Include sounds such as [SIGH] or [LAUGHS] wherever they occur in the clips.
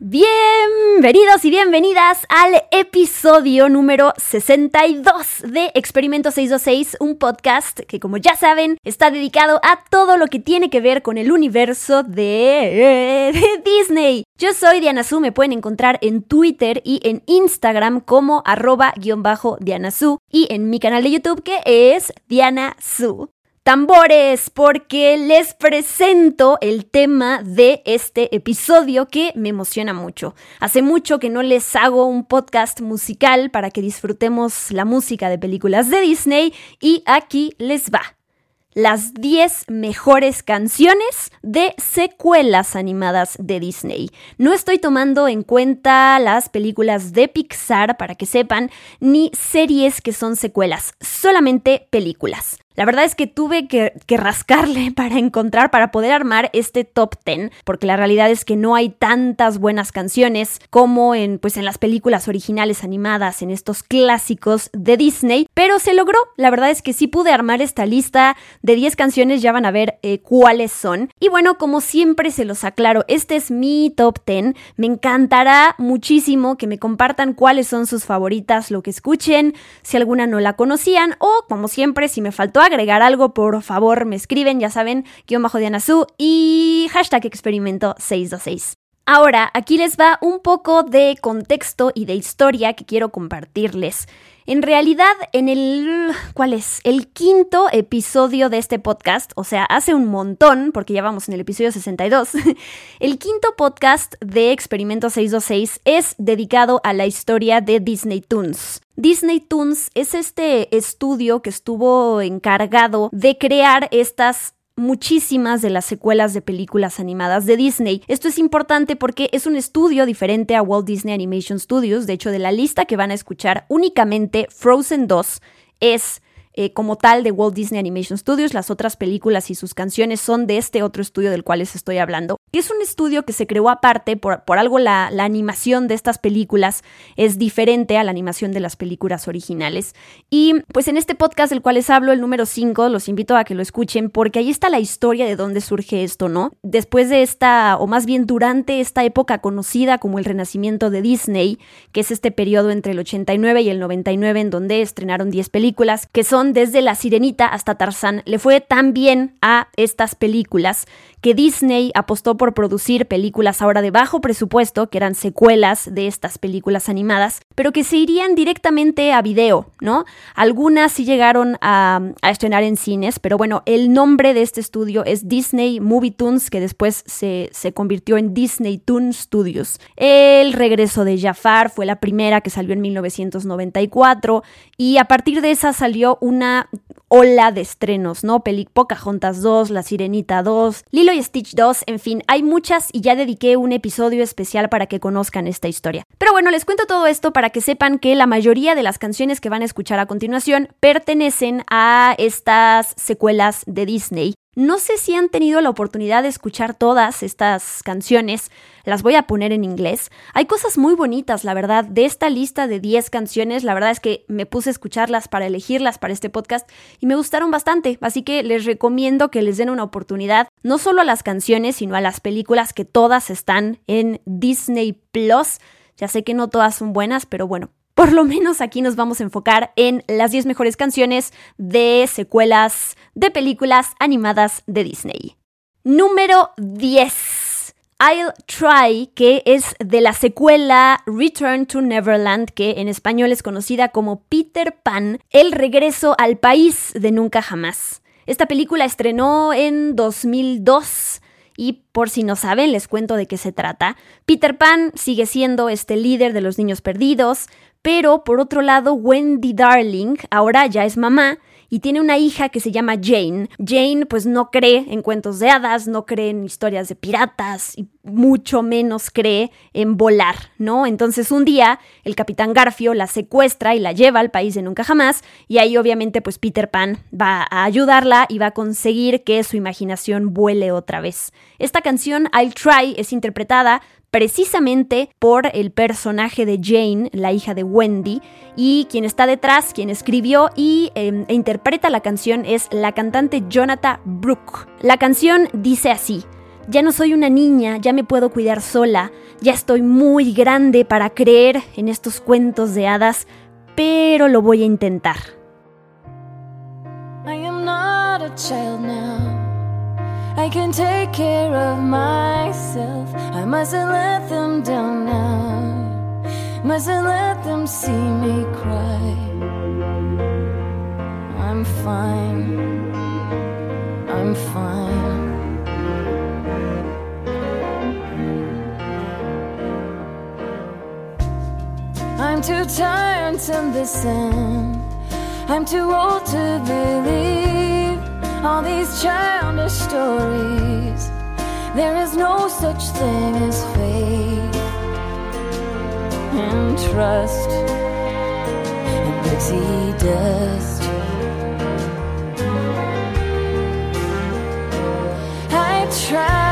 Bienvenidos y bienvenidas al episodio número 62 de Experimento 626, un podcast que como ya saben está dedicado a todo lo que tiene que ver con el universo de, de Disney. Yo soy Diana Su, me pueden encontrar en Twitter y en Instagram como arroba guion bajo Diana Su y en mi canal de YouTube que es Diana Su tambores porque les presento el tema de este episodio que me emociona mucho. Hace mucho que no les hago un podcast musical para que disfrutemos la música de películas de Disney y aquí les va las 10 mejores canciones de secuelas animadas de Disney. No estoy tomando en cuenta las películas de Pixar para que sepan, ni series que son secuelas, solamente películas. La verdad es que tuve que, rascarle [LAUGHS] para encontrar, para poder armar este top 10, porque la realidad es que no hay tantas buenas canciones como en, pues, en las películas originales animadas, en estos clásicos de Disney, pero se logró. La verdad es que sí pude armar esta lista de 10 canciones, ya van a ver eh, cuáles son. Y bueno, como siempre se los aclaro, este es mi top 10. Me encantará muchísimo que me compartan cuáles son sus favoritas, lo que escuchen, si alguna no la conocían o, como siempre, si me faltó agregar algo, por favor me escriben, ya saben, guion bajo Diana Su y hashtag experimento 626. Ahora, aquí les va un poco de contexto y de historia que quiero compartirles. En realidad, en el. ¿Cuál es? El quinto episodio de este podcast, o sea, hace un montón, porque ya vamos en el episodio 62. [LAUGHS] el quinto podcast de Experimento 626 es dedicado a la historia de Disney Toons. Disney Toons es este estudio que estuvo encargado de crear estas muchísimas de las secuelas de películas animadas de Disney. Esto es importante porque es un estudio diferente a Walt Disney Animation Studios. De hecho, de la lista que van a escuchar, únicamente Frozen 2 es eh, como tal de Walt Disney Animation Studios. Las otras películas y sus canciones son de este otro estudio del cual les estoy hablando. Que es un estudio que se creó aparte, por, por algo la, la, animación de estas películas es diferente a la animación de las películas originales. Y pues en este podcast del cual les hablo, el número 5, los invito a que lo escuchen porque ahí está la historia de dónde surge esto, ¿no? Después de esta, o más bien durante esta época conocida como el renacimiento de Disney, que es este periodo entre el 89 y el 99 en donde estrenaron 10 películas, que son desde La Sirenita hasta Tarzán, le fue tan bien a estas películas que Disney apostó por producir películas ahora de bajo presupuesto, que eran secuelas de estas películas animadas, pero que se irían directamente a video, ¿no? Algunas sí llegaron a, estrenar en cines, pero bueno, el nombre de este estudio es Disney Movie Toons, que después se, se convirtió en Disney Toon Studios. El regreso de Jafar fue la primera que salió en 1994 y a partir de esa salió una ola de estrenos, ¿no? Pelic Pocahontas 2, La Sirenita 2, Lilo y Stitch 2, en fin, hay muchas y ya dediqué un episodio especial para que conozcan esta historia. Pero bueno, les cuento todo esto para que sepan que la mayoría de las canciones que van a escuchar a continuación pertenecen a estas secuelas de Disney no sé si han tenido la oportunidad de escuchar todas estas canciones, las voy a poner en inglés. Hay cosas muy bonitas, la verdad, de esta lista de 10 canciones, la verdad es que me puse a escucharlas para elegirlas para este podcast y me gustaron bastante, así que les recomiendo que les den una oportunidad, no solo a las canciones, sino a las películas que todas están en Disney Plus. Ya sé que no todas son buenas, pero bueno, por lo menos aquí nos vamos a enfocar en las 10 mejores canciones de secuelas de películas animadas de Disney. Número 10. I'll Try, que es de la secuela Return to Neverland, que en español es conocida como Peter Pan, El regreso al país de nunca jamás. Esta película estrenó en 2002 y por si no saben, les cuento de qué se trata. Peter Pan sigue siendo este líder de los niños perdidos, pero por otro lado, Wendy Darling ahora ya es mamá y tiene una hija que se llama Jane. Jane pues no cree en cuentos de hadas, no cree en historias de piratas y mucho menos cree en volar, ¿no? Entonces un día el capitán Garfio la secuestra y la lleva al país de nunca jamás y ahí obviamente pues Peter Pan va a ayudarla y va a conseguir que su imaginación vuele otra vez. Esta canción I'll Try es interpretada precisamente por el personaje de Jane, la hija de Wendy, y quien está detrás, quien escribió y em, e interpreta la canción es la cantante Jonathan Brooke. La canción dice así, ya no soy una niña, ya me puedo cuidar sola, ya estoy muy grande para creer en estos cuentos de hadas, pero lo voy a intentar. I can take care of myself. I mustn't let them down now. Mustn't let them see me cry. I'm fine. I'm fine. I'm too tired to listen. I'm too old to believe all these childish stories. There is no such thing as faith and trust and pixie dust. I try.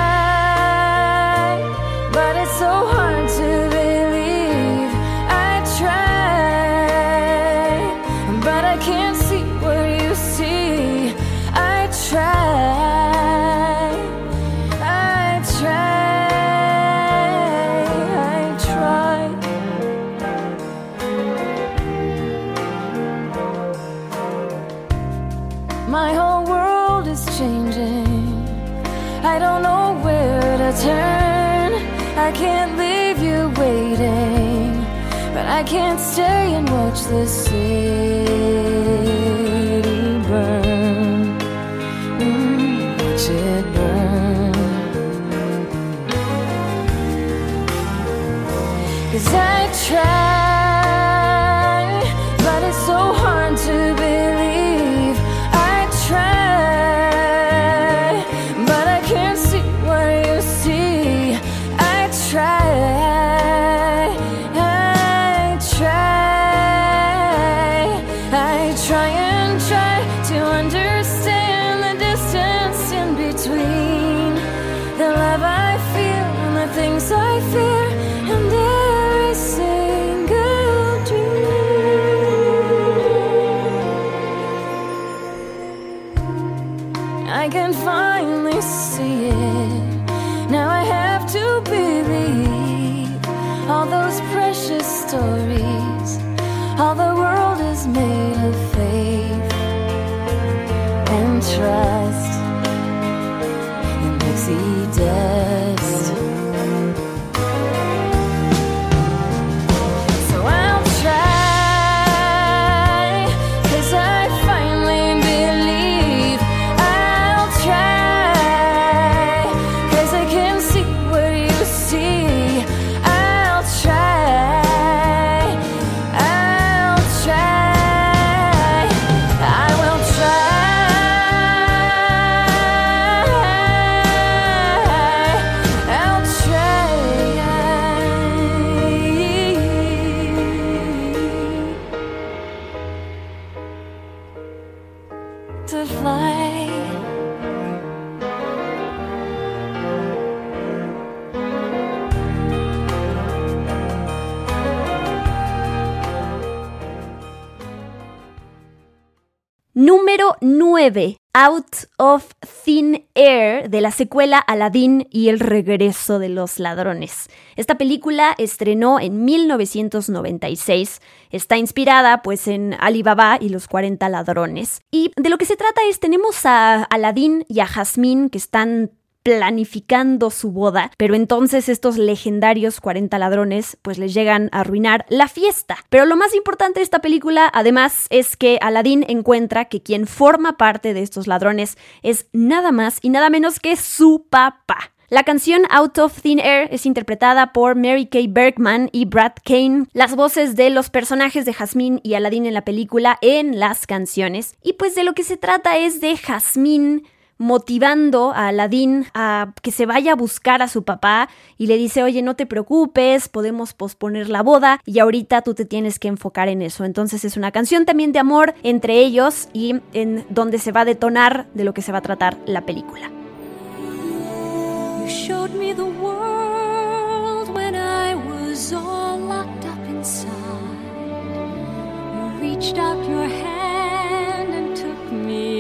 Número 9. Out of Thin Air de la secuela Aladdin y el regreso de los ladrones. Esta película estrenó en 1996. Está inspirada pues en Alibaba y los 40 ladrones. Y de lo que se trata es tenemos a Aladdin y a Jasmine que están planificando su boda, pero entonces estos legendarios 40 ladrones pues les llegan a arruinar la fiesta. Pero lo más importante de esta película además es que Aladdin encuentra que quien forma parte de estos ladrones es nada más y nada menos que su papá. La canción Out of Thin Air es interpretada por Mary Kay Bergman y Brad Kane, las voces de los personajes de Jasmine y Aladdin en la película en las canciones. Y pues de lo que se trata es de Jasmine motivando a Aladdin a que se vaya a buscar a su papá y le dice, oye, no te preocupes, podemos posponer la boda y ahorita tú te tienes que enfocar en eso. Entonces es una canción también de amor entre ellos y en donde se va a detonar de lo que se va a tratar la película.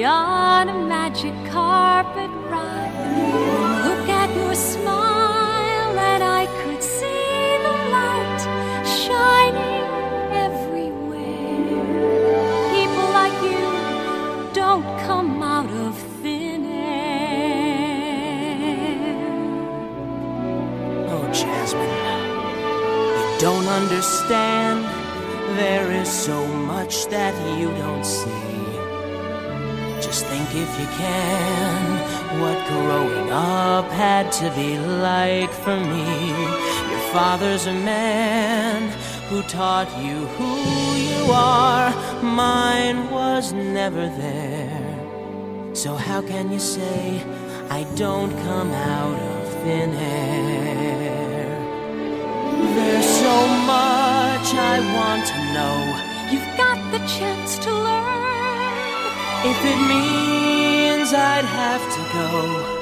On a magic carpet ride. Look at your smile, and I could see the light shining everywhere. People like you don't come out of thin air. Oh, Jasmine, you don't understand. There is so much that you don't see. Just think if you can what growing up had to be like for me. Your father's a man who taught you who you are. Mine was never there. So how can you say I don't come out of thin air? There's so much I want to know. You've got the chance to learn. If it means I'd have to go,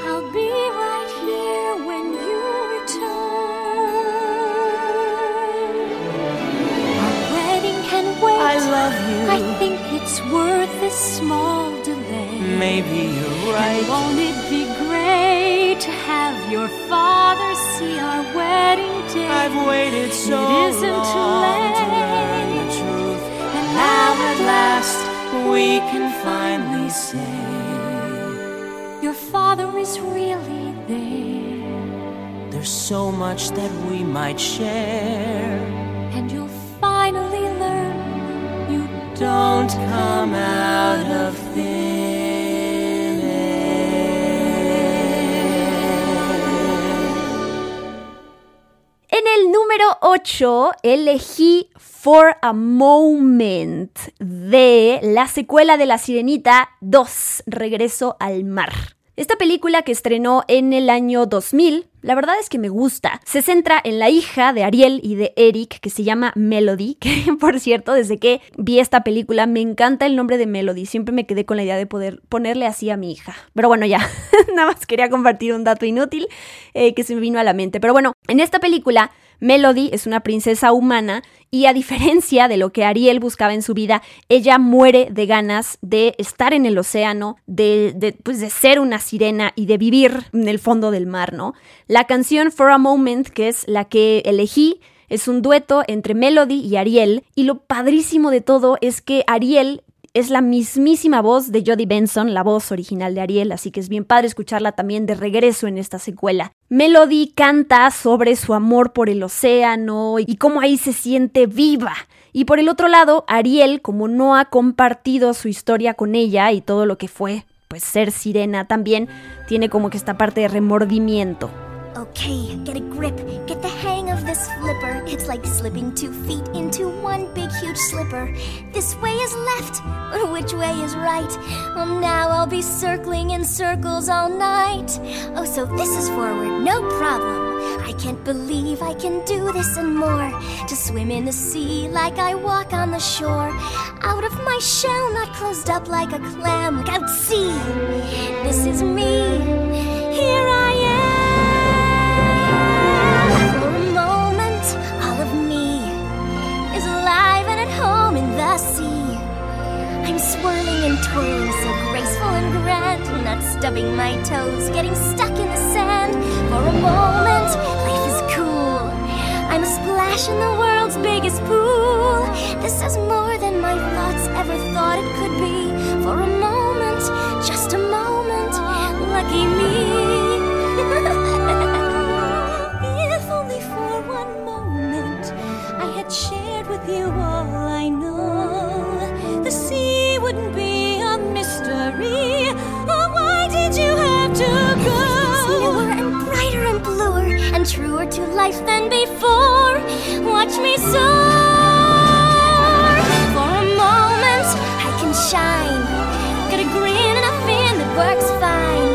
I'll be right here when you return. Our wedding can wait. I love you. I think it's worth this small delay. Maybe you're right. And won't it be great to have your father see our wedding day? I've waited so it isn't long too late. to learn the truth, and now at last we can finally say your father is really there. There's so much that we might share, and you'll finally learn you don't come out of thin número 8 elegí For a Moment de la secuela de La Sirenita 2, Regreso al Mar. Esta película que estrenó en el año 2000, la verdad es que me gusta. Se centra en la hija de Ariel y de Eric, que se llama Melody, [LAUGHS] que por cierto, desde que vi esta película me encanta el nombre de Melody. Siempre me quedé con la idea de poder ponerle así a mi hija. Pero bueno, ya, [LAUGHS] nada más quería compartir un dato inútil eh, que se me vino a la mente. Pero bueno, en esta película Melody es una princesa humana y a diferencia de lo que Ariel buscaba en su vida, ella muere de ganas de estar en el océano, de, pues de ser una sirena y de vivir en el fondo del mar, ¿no? La canción For a Moment, que es la que elegí, es un dueto entre Melody y Ariel y lo padrísimo de todo es que Ariel es la mismísima voz de Jodie Benson, la voz original de Ariel, así que es bien padre escucharla también de regreso en esta secuela. Melody canta sobre su amor por el océano y cómo ahí se siente viva. Y por el otro lado, Ariel, como no ha compartido su historia con ella y todo lo que fue, pues ser sirena también, tiene como que esta parte de remordimiento. Okay, get a grip. Get the this flipper. It's like slipping two feet into one big huge slipper. This way is left, but which way is right? Well, now I'll be circling in circles all night. Oh, so this is forward, no problem. I can't believe I can do this and more. To swim in the sea like I walk on the shore. Out of my shell, not closed up like a clam. Look out, see! This is me. Here I swirling and twirling, so graceful and grand. Not stubbing my toes, getting stuck in the sand. For a moment, life is cool. I'm a splash in the world's biggest pool. This is more than my thoughts ever thought it could be. For a moment, just a moment, lucky me. [LAUGHS] if only for one moment I had shared with you all I know. Life than before. Watch me soar. For a moment, I can shine. Got a grin and a fin that works fine.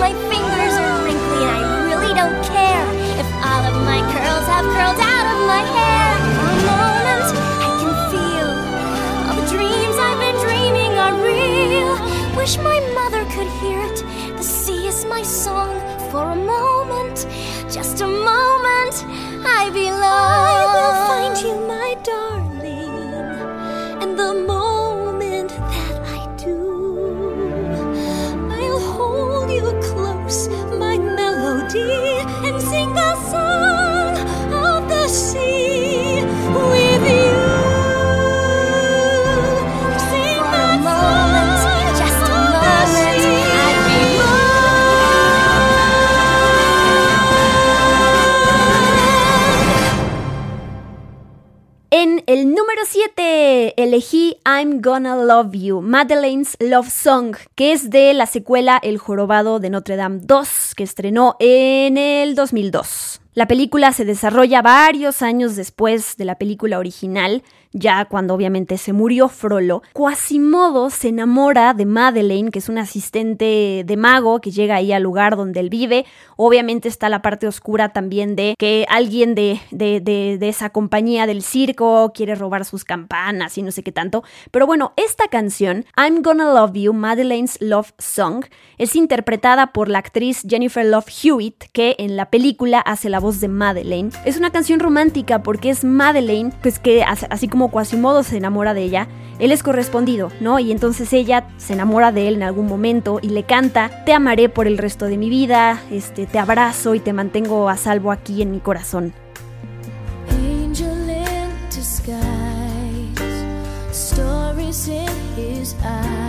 My fingers are wrinkly and I really don't care if all of my curls have curled out of my hair. For a moment, I can feel all the dreams I've been dreaming are real. Wish my mother elegí I'm Gonna Love You, Madeleine's Love Song, que es de la secuela El Jorobado de Notre Dame 2, que estrenó en el 2002. La película se desarrolla varios años después de la película original, ya cuando obviamente se murió Frollo. Quasimodo se enamora de Madeleine, que es un asistente de mago que llega ahí al lugar donde él vive. Obviamente está la parte oscura también de que alguien de, de, de, de esa compañía del circo quiere robar sus campanas y no sé qué tanto. Pero bueno, esta canción, I'm Gonna Love You, Madeleine's Love Song, es interpretada por la actriz Jennifer Love Hewitt, que en la película hace la voz de Madeleine. Es una canción romántica porque es Madeleine, pues que así como Quasimodo se enamora de ella, él es correspondido, ¿no? Y entonces ella se enamora de él en algún momento y le canta, te amaré por el resto de mi vida, este, te abrazo y te mantengo a salvo aquí en mi corazón. Angel disguise, stories in his eyes,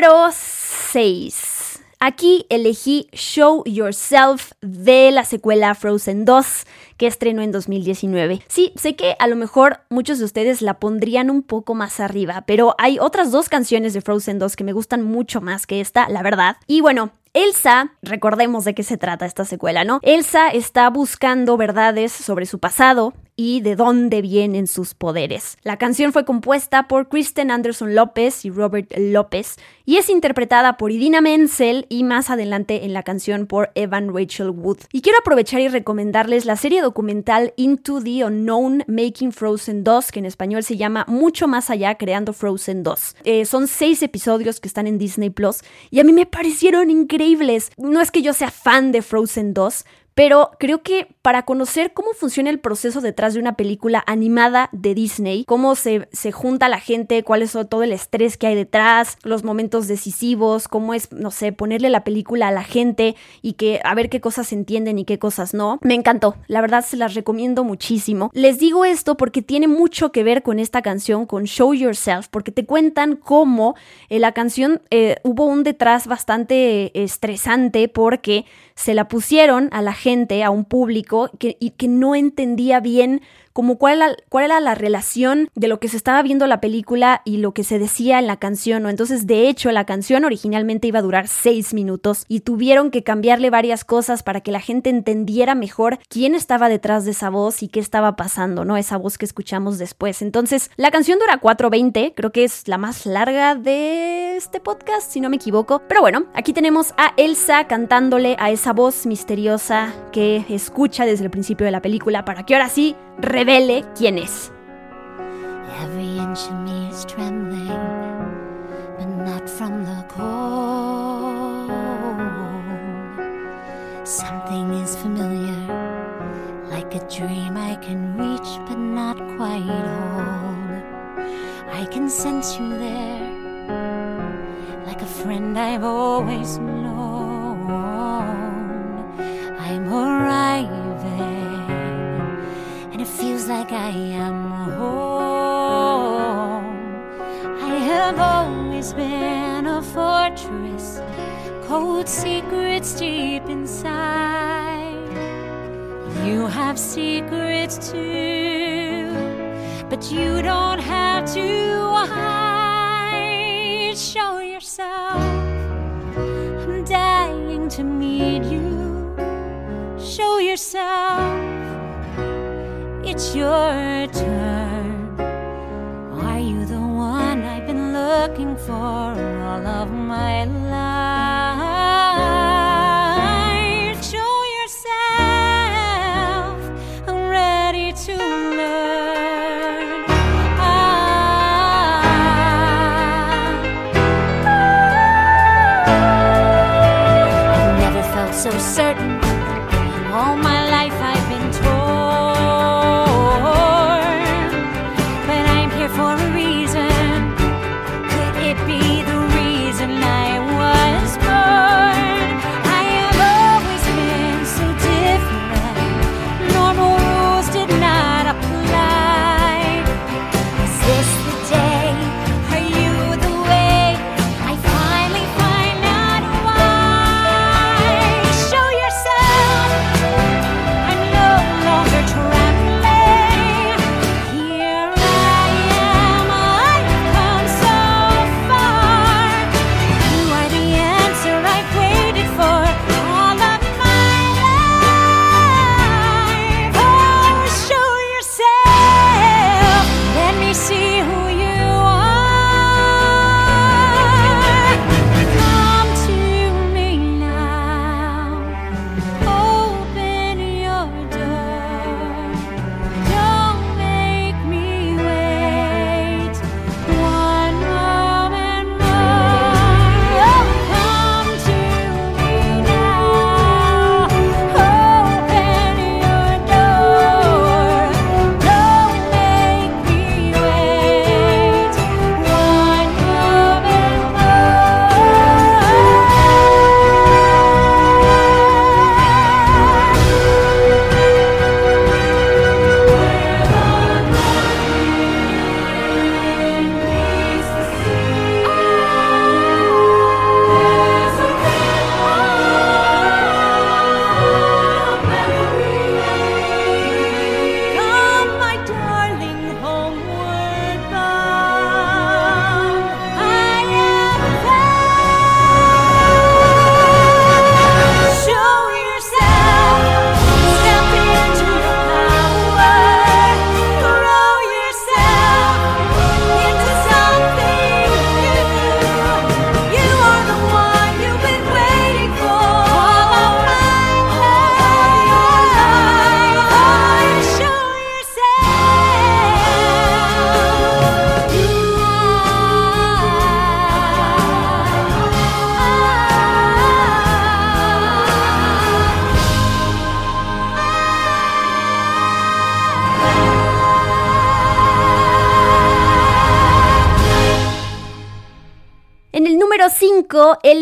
número 6. Aquí elegí Show Yourself de la secuela Frozen 2 que estrenó en 2019. Sí, sé que a lo mejor muchos de ustedes la pondrían un poco más arriba, pero hay otras dos canciones de Frozen 2 que me gustan mucho más que esta, la verdad. Y bueno, Elsa, recordemos de qué se trata esta secuela, ¿no? Elsa está buscando verdades sobre su pasado y de dónde vienen sus poderes. La canción fue compuesta por Kristen Anderson López y Robert López y es interpretada por Idina Menzel y más adelante en la canción por Evan Rachel Wood. Y quiero aprovechar y recomendarles la serie documental Into the Unknown Making Frozen 2, que en español se llama Mucho más allá creando Frozen 2. Eh, son seis episodios que están en Disney Plus y a mí me parecieron increíbles. No es que yo sea fan de Frozen 2, pero creo que para conocer cómo funciona el proceso detrás de una película animada de Disney, cómo se, se junta la gente, cuál es todo el estrés que hay detrás, los momentos decisivos, cómo es, no sé, ponerle la película a la gente y que a ver qué cosas entienden y qué cosas no. Me encantó, la verdad se las recomiendo muchísimo. Les digo esto porque tiene mucho que ver con esta canción, con Show Yourself, porque te cuentan cómo eh, la canción eh, hubo un detrás bastante estresante porque se la pusieron a la gente, a un público, que, y que no entendía bien como cuál era, cuál era la relación de lo que se estaba viendo la película y lo que se decía en la canción, ¿no? Entonces, de hecho, la canción originalmente iba a durar seis minutos y tuvieron que cambiarle varias cosas para que la gente entendiera mejor quién estaba detrás de esa voz y qué estaba pasando, ¿no? Esa voz que escuchamos después. Entonces, la canción dura 4.20, creo que es la más larga de este podcast, si no me equivoco. Pero bueno, aquí tenemos a Elsa cantándole a esa voz misteriosa que escucha desde el principio de la película para que ahora sí revele quién es. Every inch of me is trembling, but not from the cold. Something is familiar, like a dream I can reach, but not quite hold. I can sense you there, like a friend I've always known.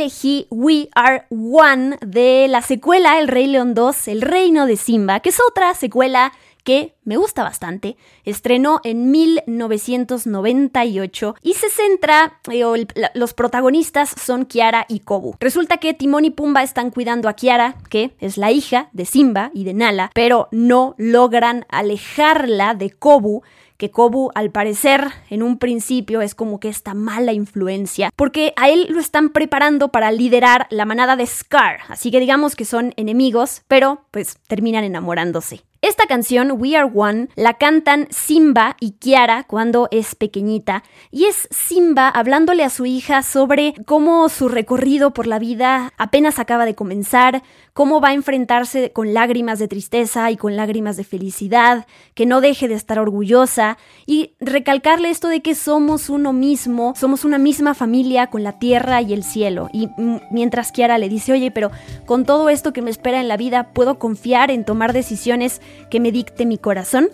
Elegí We Are One de la secuela El Rey León 2, El Reino de Simba, que es otra secuela que me gusta bastante. Estrenó en 1998 y se centra, eh, los protagonistas son Kiara y Kobu. Resulta que Timón y Pumba están cuidando a Kiara, que es la hija de Simba y de Nala, pero no logran alejarla de Kobu que Kobu al parecer en un principio es como que esta mala influencia, porque a él lo están preparando para liderar la manada de Scar, así que digamos que son enemigos, pero pues terminan enamorándose. Esta canción, We Are One, la cantan Simba y Kiara cuando es pequeñita, y es Simba hablándole a su hija sobre cómo su recorrido por la vida apenas acaba de comenzar, cómo va a enfrentarse con lágrimas de tristeza y con lágrimas de felicidad, que no deje de estar orgullosa, y recalcarle esto de que somos uno mismo, somos una misma familia con la tierra y el cielo. Y mientras Kiara le dice, oye, pero con todo esto que me espera en la vida, ¿puedo confiar en tomar decisiones que me dicte mi corazón?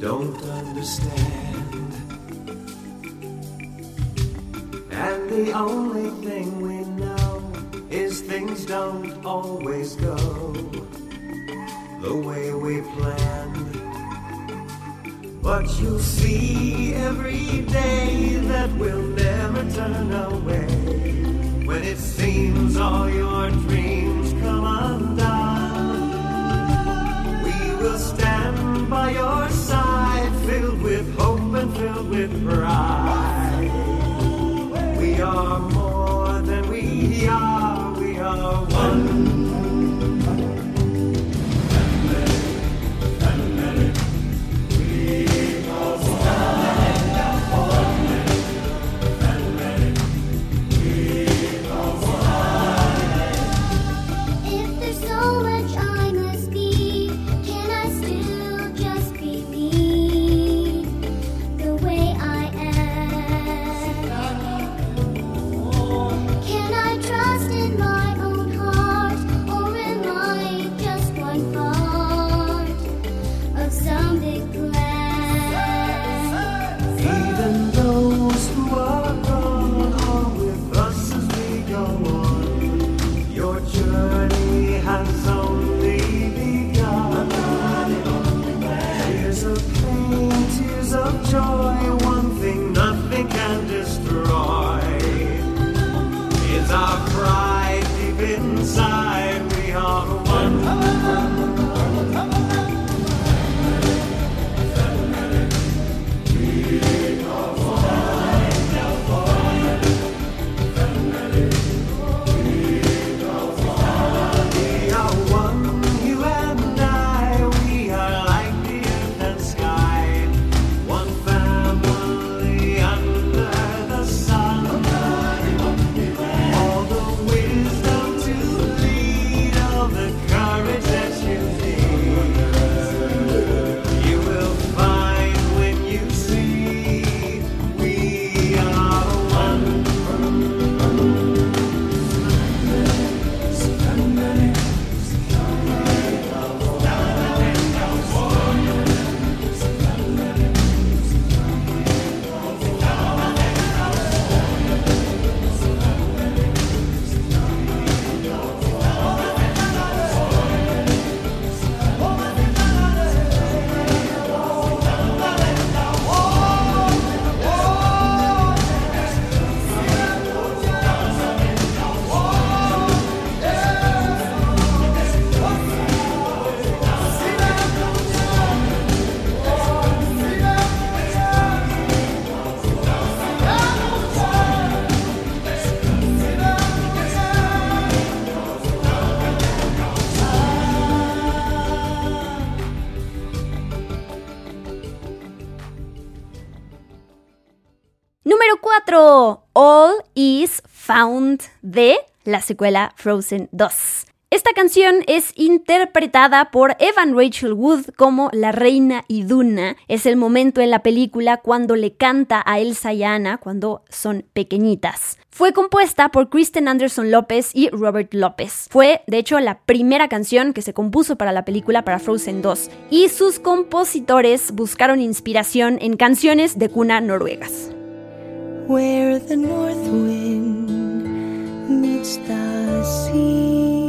Don't understand. And the only thing we know is things don't always go the way we planned. But you'll see every day that we'll never turn away. When it seems all your dreams come undone, we will stand by your side, filled with hope and filled with pride. We are more than we are, we are one. 4. All is Found de la secuela Frozen 2. Esta canción es interpretada por Evan Rachel Wood como la reina Iduna. Es el momento en la película cuando le canta a Elsa y Anna cuando son pequeñitas. Fue compuesta por Kristen Anderson López y Robert López. Fue, de hecho, la primera canción que se compuso para la película para Frozen 2. Y sus compositores buscaron inspiración en canciones de cuna noruegas. where the meets the sea.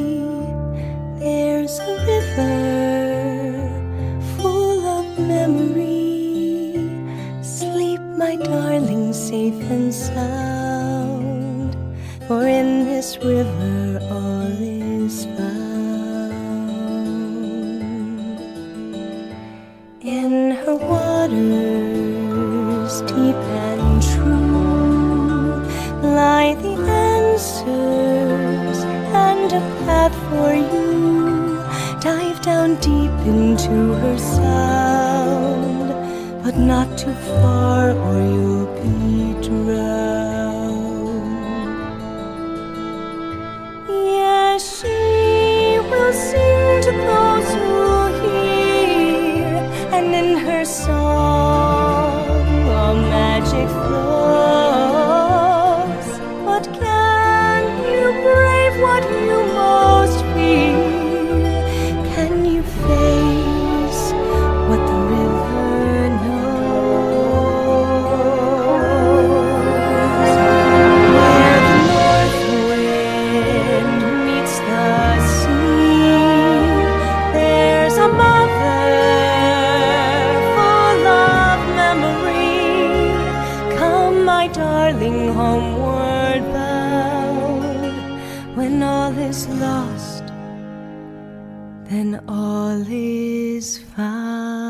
Then all is found.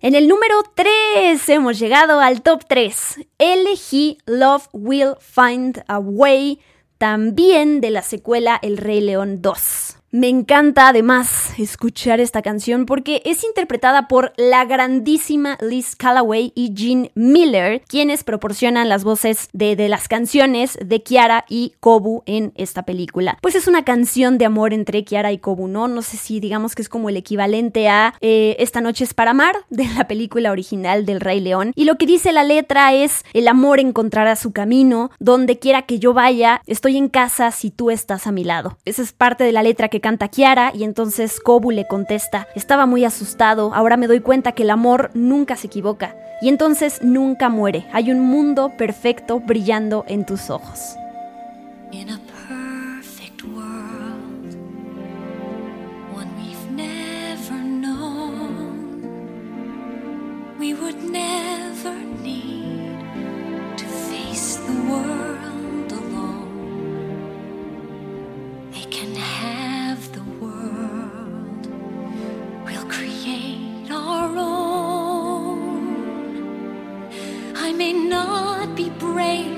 En el número 3 hemos llegado al top 3. Elegí Love Will Find a Way, también de la secuela El Rey León 2. Me encanta además escuchar esta canción porque es interpretada por la grandísima Liz Callaway y Gene Miller, quienes proporcionan las voces de, las canciones de Kiara y Kobu en esta película. Pues es una canción de amor entre Kiara y Kobu, ¿no? No sé si digamos que es como el equivalente a eh, Esta noche es para amar de la película original del Rey León. Y lo que dice la letra es el amor encontrará su camino, donde quiera que yo vaya, estoy en casa si tú estás a mi lado. Esa es parte de la letra que canta Kiara y entonces Kobu le contesta, estaba muy asustado, ahora me doy cuenta que el amor nunca se equivoca y entonces nunca muere. Hay un mundo perfecto brillando en tus ojos. Not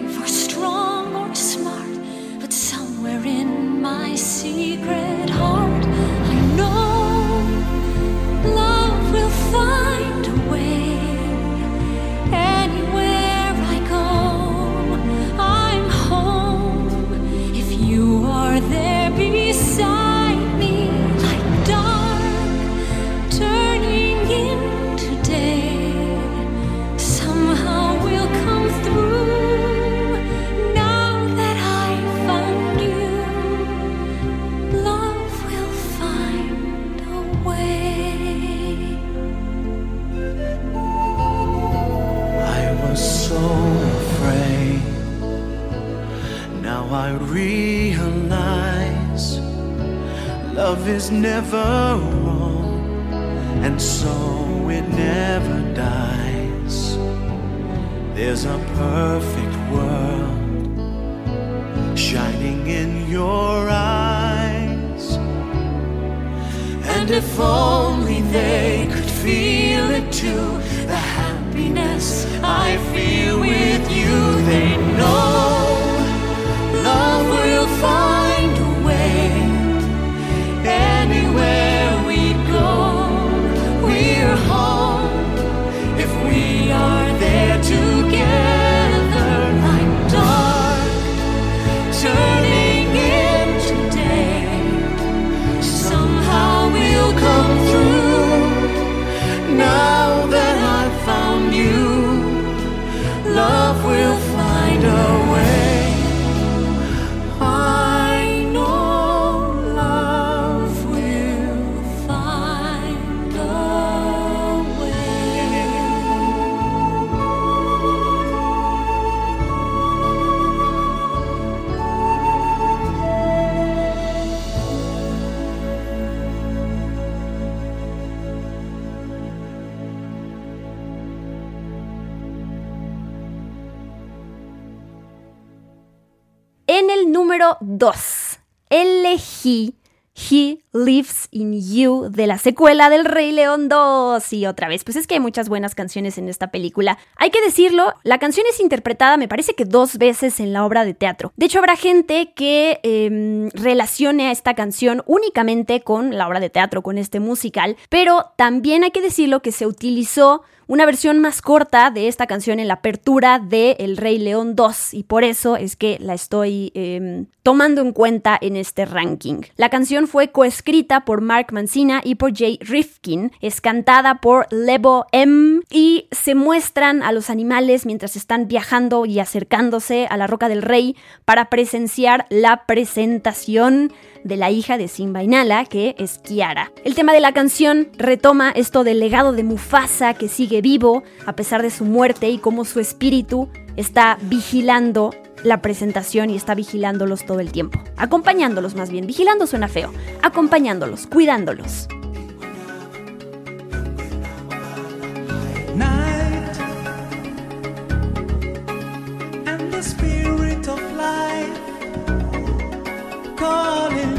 Lives in You de la secuela del Rey León 2. Y otra vez, pues es que hay muchas buenas canciones en esta película. Hay que decirlo, la canción es interpretada me parece que dos veces en la obra de teatro. De hecho, habrá gente que eh, relacione a esta canción únicamente con la obra de teatro, con este musical, pero también hay que decirlo que se utilizó una versión más corta de esta canción en la apertura de El Rey León 2 y por eso es que la estoy eh, tomando en cuenta en este ranking. La canción fue coescrita por Mark Mancina y por Jay Rifkin, es cantada por Lebo M y se muestran a los animales mientras están viajando y acercándose a la Roca del Rey para presenciar la presentación de la hija de Simba y Nala, que es Kiara. El tema de la canción retoma esto del legado de Mufasa que sigue vivo a pesar de su muerte y cómo su espíritu está vigilando la presentación y está vigilándolos todo el tiempo. Acompañándolos más bien. Vigilando suena feo. Acompañándolos, cuidándolos. morning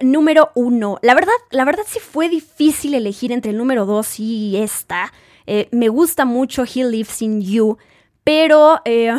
número uno. La verdad, la verdad sí fue difícil elegir entre el número dos y esta. Eh, me gusta mucho He Lives in You, pero eh,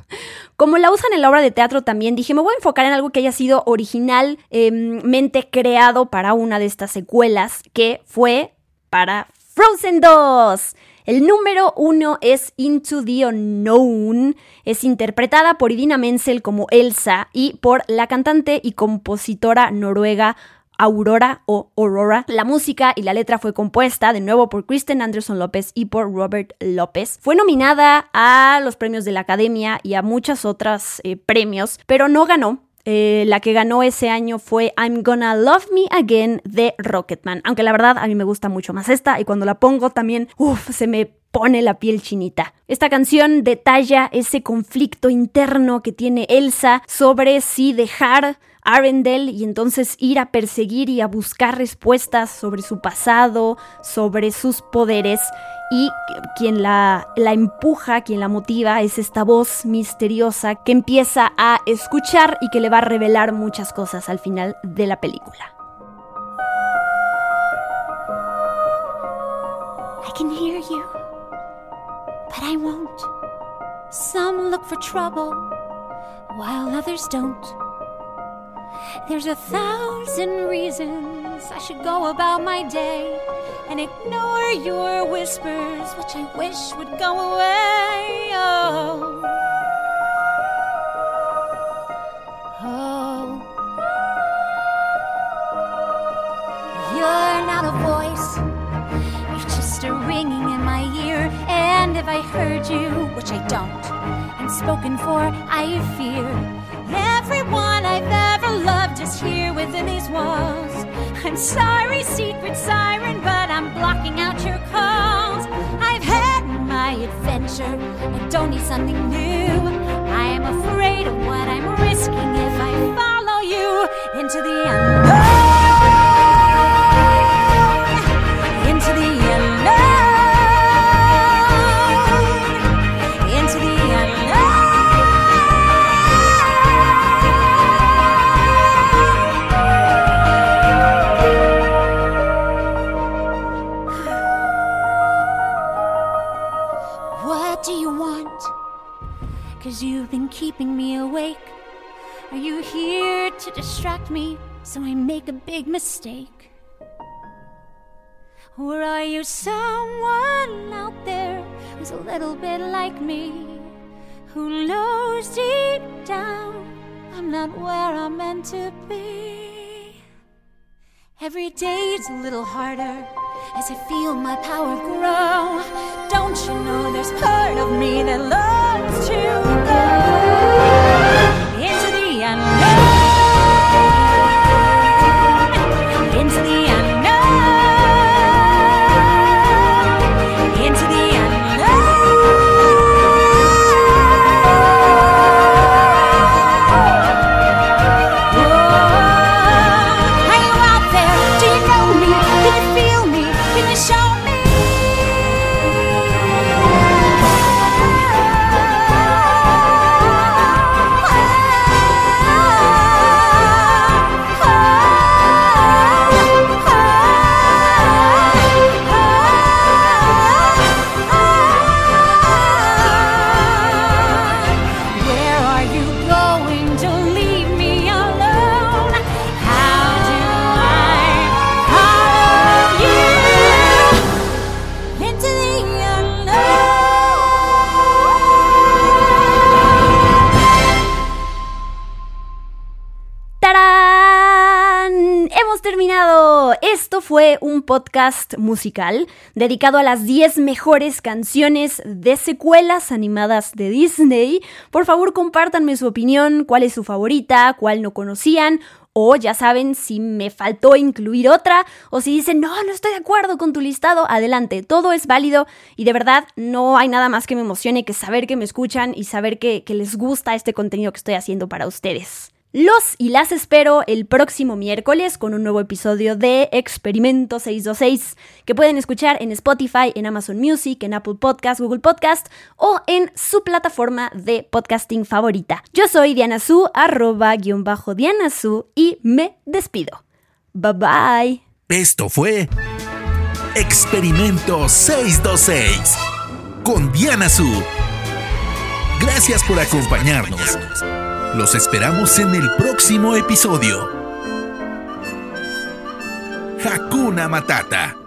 [LAUGHS] como la usan en la obra de teatro también, dije, me voy a enfocar en algo que haya sido originalmente creado para una de estas secuelas, que fue para Frozen 2. El número uno es Into the Unknown. Es interpretada por Idina Menzel como Elsa y por la cantante y compositora noruega Aurora o Aurora. La música y la letra fue compuesta de nuevo por Kristen Anderson López y por Robert López. Fue nominada a los premios de la Academia y a muchos otros eh, premios, pero no ganó. Eh, la que ganó ese año fue I'm Gonna Love Me Again de Rocketman. Aunque la verdad a mí me gusta mucho más esta y cuando la pongo también, uff, se me pone la piel chinita. Esta canción detalla ese conflicto interno que tiene Elsa sobre si dejar Arendelle y entonces ir a perseguir y a buscar respuestas sobre su pasado, sobre sus poderes y quien la, empuja, quien la motiva es esta voz misteriosa que empieza a escuchar y que le va a revelar muchas cosas al final de la película. I can hear you, but I won't. Some look for trouble, while others don't. There's a thousand reasons I should go about my day and ignore your whispers, which I wish would go away. Oh. Oh. You're not a voice, you're just a ringing in my ear. And if I heard you, which I don't, and spoken for, I fear everyone I've ever loved is here within these walls. I'm sorry, secret siren, but I'm blocking out your calls. I've had my adventure, I don't need something new. I am afraid of what I'm risking if I follow you into the unknown. Or are you someone out there who's a little bit like me? Who knows deep down I'm not where I'm meant to be? Every day's a little harder as I feel my power grow. Don't you know there's part of me that loves to go Un podcast musical dedicado a las 10 mejores canciones de secuelas animadas de Disney. Por favor, compártanme su opinión, cuál es su favorita, cuál no conocían. O ya saben, si me faltó incluir otra, o si dicen, no, no estoy de acuerdo con tu listado, adelante, todo es válido y de verdad no hay nada más que me emocione que saber que me escuchan y saber que les gusta este contenido que estoy haciendo para ustedes. Los y las espero el próximo miércoles con un nuevo episodio de Experimento 626 que pueden escuchar en Spotify, en Amazon Music, en Apple Podcast, Google Podcast o en su plataforma de podcasting favorita. Yo soy Diana Su, arroba guion bajo Diana Su y me despido. Bye bye. Esto fue Experimento 626 con Diana Su. Gracias por acompañarnos. Los esperamos en el próximo episodio. Hakuna Matata.